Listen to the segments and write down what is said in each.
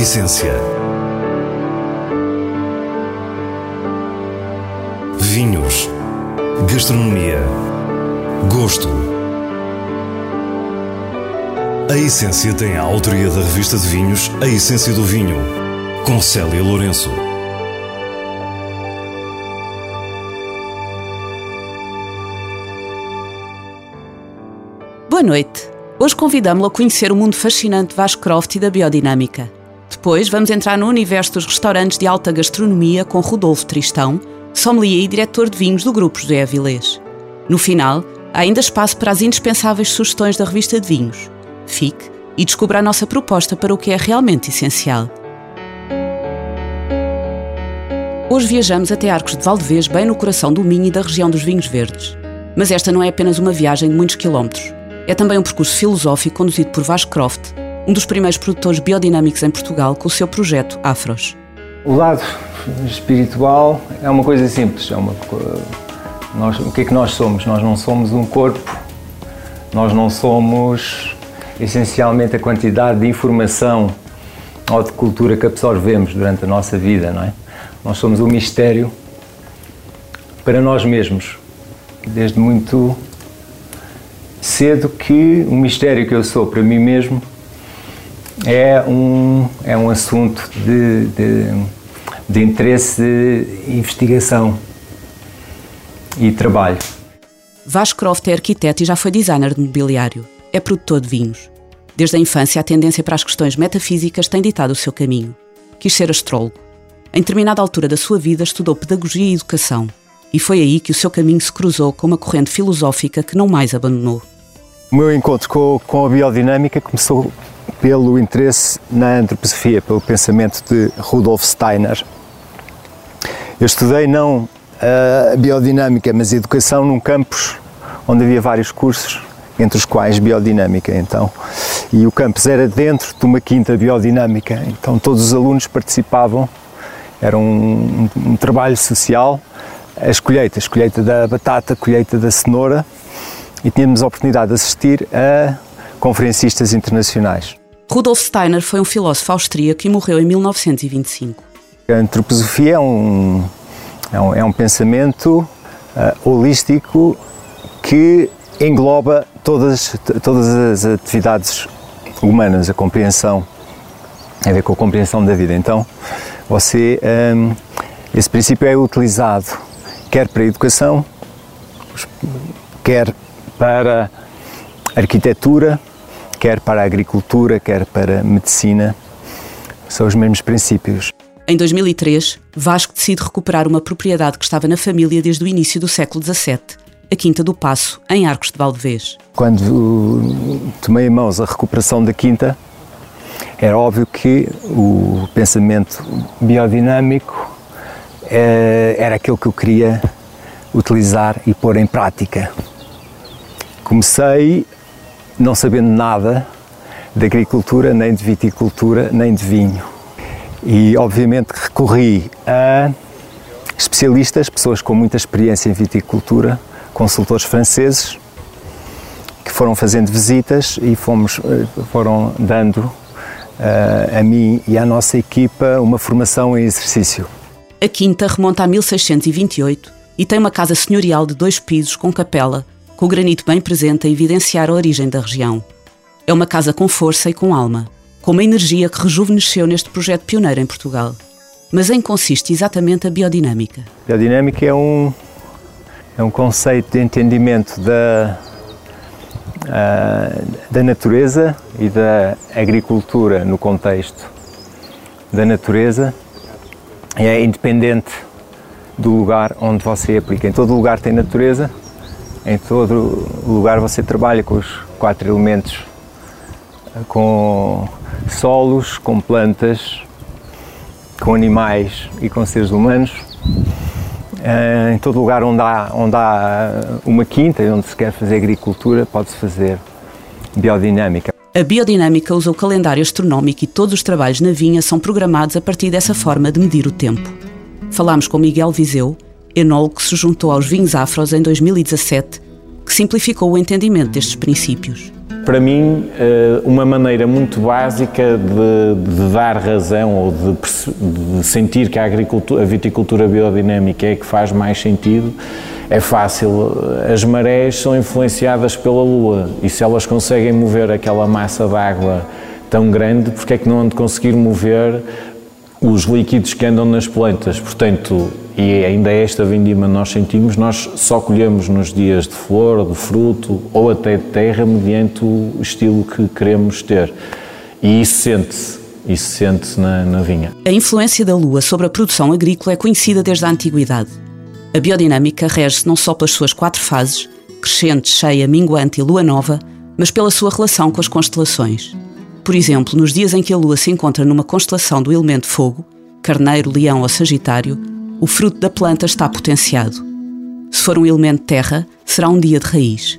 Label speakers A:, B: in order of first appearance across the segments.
A: essência. Vinhos. Gastronomia. Gosto. A Essência tem a autoria da revista de vinhos A Essência do Vinho, com Célia Lourenço.
B: Boa noite. Hoje convidamos-lo a conhecer o mundo fascinante de Vasco Croft e da biodinâmica. Depois vamos entrar no universo dos restaurantes de alta gastronomia com Rodolfo Tristão, sommelier e diretor de vinhos do Grupo José Avilés. No final, há ainda espaço para as indispensáveis sugestões da revista de vinhos. Fique e descubra a nossa proposta para o que é realmente essencial. Hoje viajamos até Arcos de Valdevez, bem no coração do Minho e da região dos vinhos verdes. Mas esta não é apenas uma viagem de muitos quilómetros. É também um percurso filosófico conduzido por Vasco Croft, um dos primeiros produtores biodinâmicos em Portugal com o seu projeto Afros.
C: O lado espiritual é uma coisa simples. É uma, nós, o que é que nós somos? Nós não somos um corpo, nós não somos essencialmente a quantidade de informação ou de cultura que absorvemos durante a nossa vida, não é? Nós somos um mistério para nós mesmos, desde muito cedo que o mistério que eu sou para mim mesmo é um, é um assunto de, de, de interesse de investigação e trabalho.
B: Vasco Croft é arquiteto e já foi designer de mobiliário. É produtor de vinhos. Desde a infância, a tendência para as questões metafísicas tem ditado o seu caminho. Quis ser astrólogo. Em determinada altura da sua vida, estudou pedagogia e educação. E foi aí que o seu caminho se cruzou com uma corrente filosófica que não mais abandonou.
C: O meu encontro com, com a biodinâmica começou pelo interesse na antroposofia, pelo pensamento de Rudolf Steiner. Eu estudei não a biodinâmica, mas a educação num campus onde havia vários cursos, entre os quais biodinâmica. Então, e o campus era dentro de uma quinta biodinâmica. Então todos os alunos participavam. Era um, um, um trabalho social. As colheitas, colheita da batata, colheita da cenoura, e tínhamos a oportunidade de assistir a conferencistas internacionais.
B: Rudolf Steiner foi um filósofo austríaco e morreu em 1925.
C: A antroposofia é um, é um, é um pensamento uh, holístico que engloba todas, todas as atividades humanas, a compreensão, a ver com a compreensão da vida. Então, você, um, esse princípio é utilizado quer para a educação, quer para a arquitetura, quer para a agricultura, quer para a medicina. São os mesmos princípios.
B: Em 2003, Vasco decide recuperar uma propriedade que estava na família desde o início do século XVII, a Quinta do Passo, em Arcos de Valdevez.
C: Quando tomei em mãos a recuperação da Quinta, era óbvio que o pensamento biodinâmico eh, era aquilo que eu queria utilizar e pôr em prática. Comecei não sabendo nada de agricultura, nem de viticultura, nem de vinho. E obviamente recorri a especialistas, pessoas com muita experiência em viticultura, consultores franceses, que foram fazendo visitas e fomos, eh, foram dando uh, a mim e à nossa equipa uma formação em exercício.
B: A quinta remonta a 1628 e tem uma casa senhorial de dois pisos com capela, com o granito bem presente a evidenciar a origem da região. É uma casa com força e com alma, com uma energia que rejuvenesceu neste projeto pioneiro em Portugal. Mas em consiste exatamente a biodinâmica?
C: A biodinâmica é um, é um conceito de entendimento da, uh, da natureza e da agricultura no contexto da natureza. É independente do lugar onde você aplica. Em todo lugar tem natureza, em todo lugar você trabalha com os quatro elementos, com solos, com plantas, com animais e com seres humanos. Eh, em todo lugar onde há, onde há uma quinta onde se quer fazer agricultura, pode-se fazer biodinâmica.
B: A biodinâmica usa o calendário astronómico e todos os trabalhos na vinha são programados a partir dessa forma de medir o tempo. Falámos com Miguel Viseu, enólogo que se juntou aos vinhos afros em 2017, que simplificou o entendimento destes princípios.
D: para mim, eh, uma maneira muito básica de, de dar razão ou de, de, sentir que a, agricultura, a viticultura biodinâmica é que faz mais sentido é fácil. As marés são influenciadas pela Lua e se elas conseguem mover aquela massa de água tão grande, porque é que não hão de conseguir mover os líquidos que andam nas plantas? Portanto, e ainda esta vindima nós sentimos, nós só colhemos nos dias de flor, de fruto ou até de terra, mediante o estilo que queremos ter. E isso sente-se. Isso sente-se na, na vinha.
B: A influência da lua sobre a produção agrícola é conhecida desde a antiguidade. A biodinâmica rege-se não só pelas suas quatro fases, crescente, cheia, minguante e lua nova, mas pela sua relação com as constelações. Por exemplo, nos dias em que a lua se encontra numa constelação do elemento fogo, carneiro, leão ou sagitário, o fruto da planta está potenciado. Se for um elemento terra, será um dia de raiz.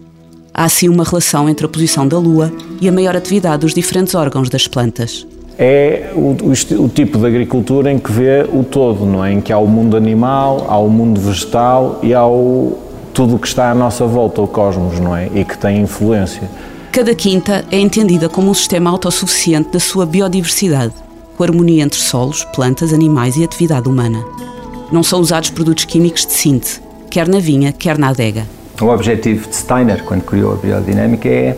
B: Há assim uma relação entre a posição da lua e a maior atividade dos diferentes órgãos das plantas
D: é o, o, o, tipo de agricultura em que vê o todo, não é? Em que há o mundo animal, há o mundo vegetal e há o, tudo o que está à nossa volta, o cosmos, não é? E que tem influência.
B: Cada quinta é entendida como um sistema autossuficiente da sua biodiversidade, com harmonia entre solos, plantas, animais e atividade humana. Não são usados produtos químicos de síntese, quer na vinha, quer na adega.
C: O objetivo de Steiner, quando criou a biodinâmica, é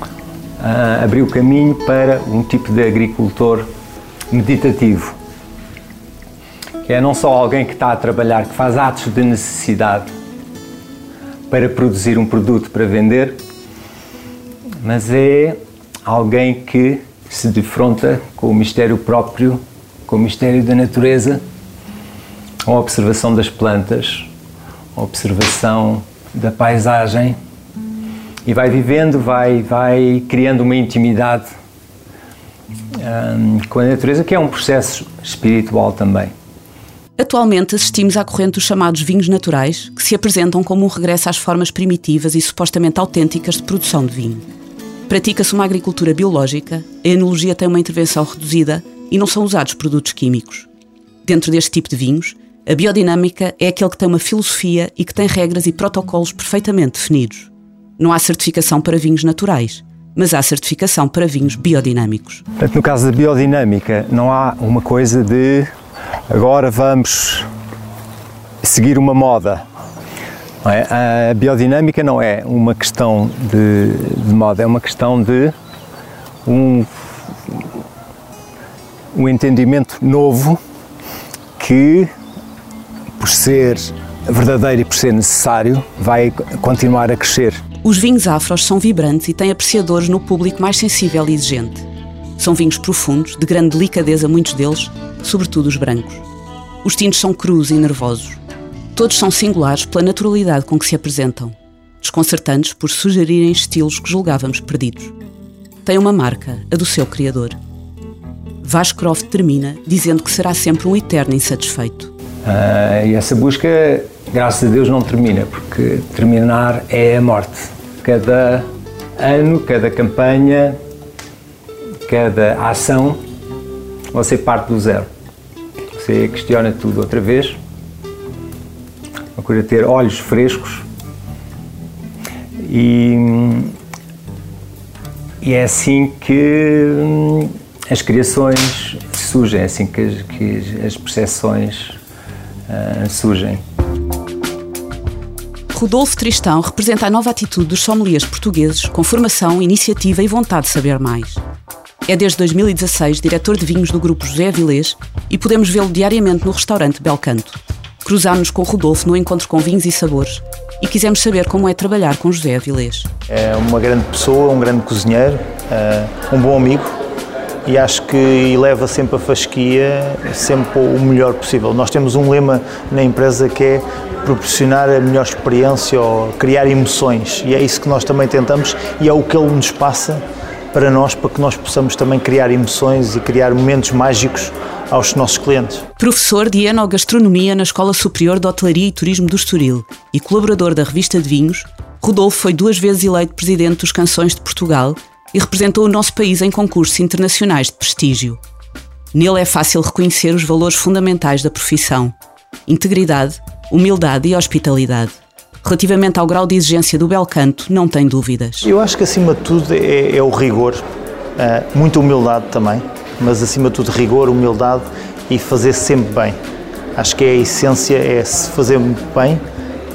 C: uh, abriu caminho para um tipo de agricultor meditativo, que é não só alguém que está a trabalhar, que faz atos de necessidade para produzir um produto para vender, mas é alguém que se defronta com o mistério próprio, com o mistério da natureza, a observação das plantas, a observação da paisagem e vai vivendo, vai, vai criando uma intimidade um, com a natureza, que é um processo espiritual também.
B: Atualmente assistimos à corrente dos chamados vinhos naturais, que se apresentam como um regresso às formas primitivas e supostamente autênticas de produção de vinho. Pratica-se uma agricultura biológica, a enologia tem uma intervenção reduzida e não são usados produtos químicos. Dentro deste tipo de vinhos, a biodinâmica é aquele que tem uma filosofia e que tem regras e protocolos perfeitamente definidos. Não há certificação para vinhos naturais, mas há certificação para vinhos biodinâmicos.
C: Portanto, no caso da biodinâmica, não há uma coisa de agora vamos seguir uma moda. É? A biodinâmica não é uma questão de, de, moda, é uma questão de um, um entendimento novo que, por ser verdadeiro e por ser necessário, vai continuar a crescer.
B: Os vinhos afros são vibrantes e têm apreciadores no público mais sensível e exigente. São vinhos profundos, de grande delicadeza, muitos deles, sobretudo os brancos. Os tintos são crus e nervosos. Todos são singulares pela naturalidade com que se apresentam, desconcertantes por sugerirem estilos que julgávamos perdidos. Tem uma marca, a do seu criador. Vasco Croft termina dizendo que será sempre um eterno insatisfeito.
C: Uh, e essa busca graças a Deus não termina, porque terminar é a morte. Cada ano, cada campanha, cada ação, você parte do zero. Você questiona tudo outra vez, procura ter olhos frescos e, e é assim que hum, as criações surgem, é assim que as, que as percepções uh, surgem.
B: Rodolfo Tristão representa a nova atitude dos sommeliers portugueses com formação, iniciativa e vontade de saber mais. É desde 2016 diretor de vinhos do grupo José Avilés e podemos vê-lo diariamente no restaurante Belcanto. Cruzámos-nos com Rodolfo no encontro com vinhos e sabores e quisemos saber como é trabalhar com José Avilés.
E: É uma grande pessoa, um grande cozinheiro, eh, um bom amigo e acho que eleva sempre a fasquia, sempre o melhor possível. Nós temos um lema na empresa que é proporcionar a melhor experiência ou criar emoções. E é isso que nós também tentamos e é o que ele nos passa para nós, para que nós possamos também criar emoções e criar momentos mágicos aos nossos clientes.
B: Professor de Enogastronomia na Escola Superior de Hotelaria e Turismo do Estoril e colaborador da revista de vinhos, Rodolfo foi duas vezes eleito presidente dos Canções de Portugal e representou o nosso país em concursos internacionais de prestígio. Nele é fácil reconhecer os valores fundamentais da profissão: integridade, humildade e hospitalidade. Relativamente ao grau de exigência do bel canto, não tem dúvidas.
E: Eu acho que acima de tudo é, é o rigor, uh, muita humildade também, mas acima de tudo rigor, humildade e fazer sempre bem. Acho que é a essência, é se fazer bem,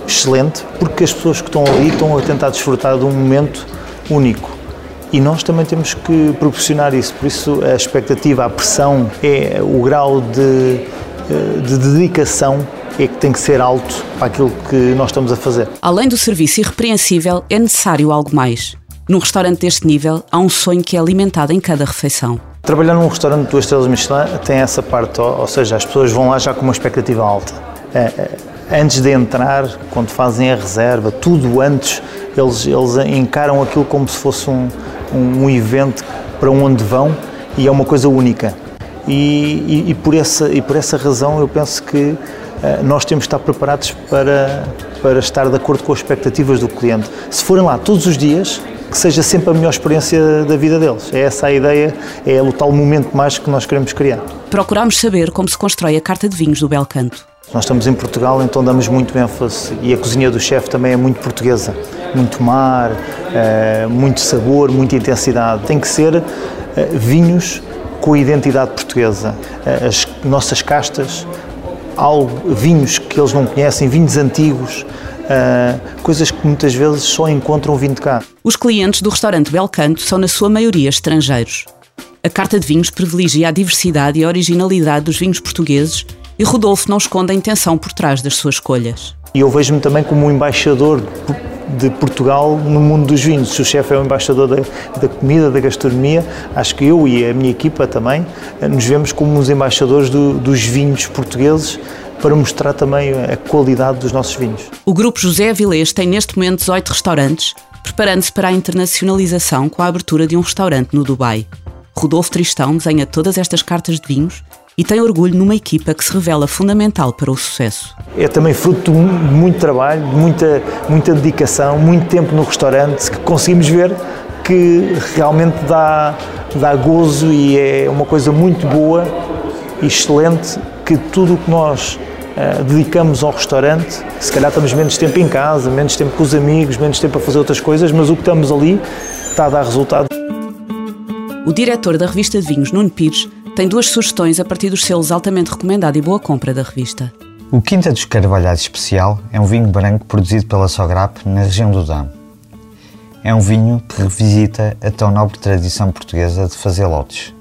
E: excelente, porque as pessoas que estão ali estão a tentar desfrutar de um momento único. E nós também temos que proporcionar isso, por isso a expectativa, a pressão, é o grau de, eh, de dedicação é que tem que ser alto para aquilo que nós estamos a fazer.
B: Além do serviço irrepreensível, é necessário algo mais. Num restaurante deste nível, há um sonho que é alimentado em cada refeição.
E: Trabalhar num restaurante de duas estrelas Michelin tem essa parte, ou seja, as pessoas vão lá já com uma expectativa alta. É, é, antes de entrar, quando fazem a reserva, tudo antes, eles, eles encaram aquilo como se fosse um, um, evento para onde vão e é uma coisa única. E, e, e, por essa, e por essa razão eu penso que eh, nós temos de estar preparados para, para estar de acordo com as expectativas do cliente. Se forem lá todos os dias, que seja sempre a melhor experiência da vida deles. É essa a ideia, é o tal momento mais que nós queremos criar.
B: Procuramos saber como se constrói a carta de vinhos do Belcanto.
E: Nós estamos em Portugal, então damos muito ênfase e a cozinha do chefe também é muito portuguesa. Muito mar, eh, muito sabor, muita intensidade. Tem que ser eh, vinhos com a identidade portuguesa. As nossas castas algo, vinhos que eles não conhecem, vinhos antigos, uh, coisas que muitas vezes só encontram vindo de cá.
B: Os clientes do restaurante Belcanto são, na sua maioria, estrangeiros. A carta de vinhos privilegia a diversidade e a originalidade dos vinhos portugueses e Rodolfo não esconde a intenção por trás das suas escolhas.
E: E eu vejo-me também como um embaixador de Portugal no mundo dos vinhos. Se o chefe é o embaixador da, da, comida, da gastronomia, acho que eu e a minha equipa também eh, nos vemos como os embaixadores do, dos vinhos portugueses para mostrar também a qualidade dos nossos vinhos.
B: O Grupo José Avilés tem neste momento 18 restaurantes, preparando-se para a internacionalização com a abertura de um restaurante no Dubai. Rodolfo Tristão desenha todas estas cartas de vinhos e tem orgulho numa equipa que se revela fundamental para o sucesso.
E: É também fruto de muito trabalho, de muita, muita dedicação, muito tempo no restaurante, que conseguimos ver que realmente dá, dá gozo e é uma coisa muito boa e excelente que tudo o que nós uh, dedicamos ao restaurante, se calhar estamos menos tempo em casa, menos tempo com os amigos, menos tempo a fazer outras coisas, mas o que estamos ali está a dar resultado.
B: O diretor da revista de vinhos, Nuno Pires, tem duas sugestões a partir dos selos altamente recomendado e boa compra da revista.
F: O Quinta dos Carvalhais Especial é um vinho branco produzido pela Sograp na região do Dão. É um vinho que revisita a tão nobre tradição portuguesa de fazer lotes.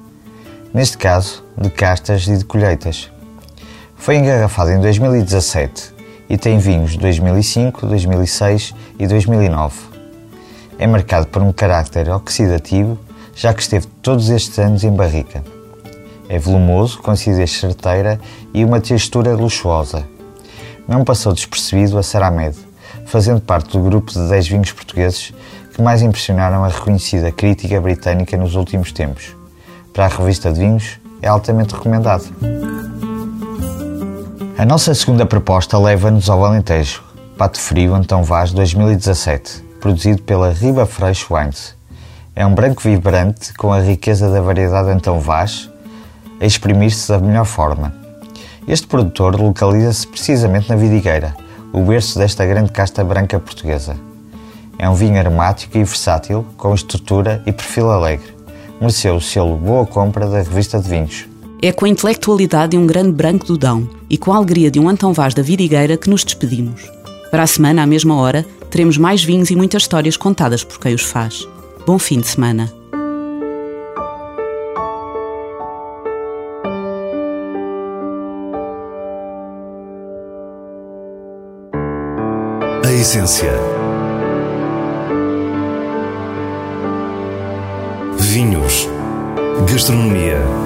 F: Neste caso, de castas e de colheitas. Foi engarrafado em 2017 e tem vinhos de 2005, 2006 e 2009. É marcado por um carácter oxidativo, já que esteve todos estes anos em barrica. É volumoso, com acidez certeira e uma textura luxuosa. Não passou despercebido a Saramed, fazendo parte do grupo de 10 vinhos portugueses que mais impressionaram a reconhecida crítica britânica nos últimos tempos. Para a revista de vinhos, é altamente recomendado. A nossa segunda proposta leva-nos ao Alentejo, Pato Frio Antão Vaz 2017, produzido pela Riba Freixo Wines. É um branco vibrante com a riqueza da variedade Antão Vaz, a exprimir-se da melhor forma. Este produtor localiza-se precisamente na Vidigueira, o berço desta grande casta branca portuguesa. É um vinho aromático e versátil, com estrutura e perfil alegre. Mereceu o selo Boa Compra da revista de vinhos.
B: É com a intelectualidade de um grande branco do Dão e com a alegria de um Antão Vaz da Vidigueira que nos despedimos. Para a semana, à mesma hora, teremos mais vinhos e muitas histórias contadas por quem os faz. Bom fim de semana.
A: A essência. Vinhos. Gastronomia.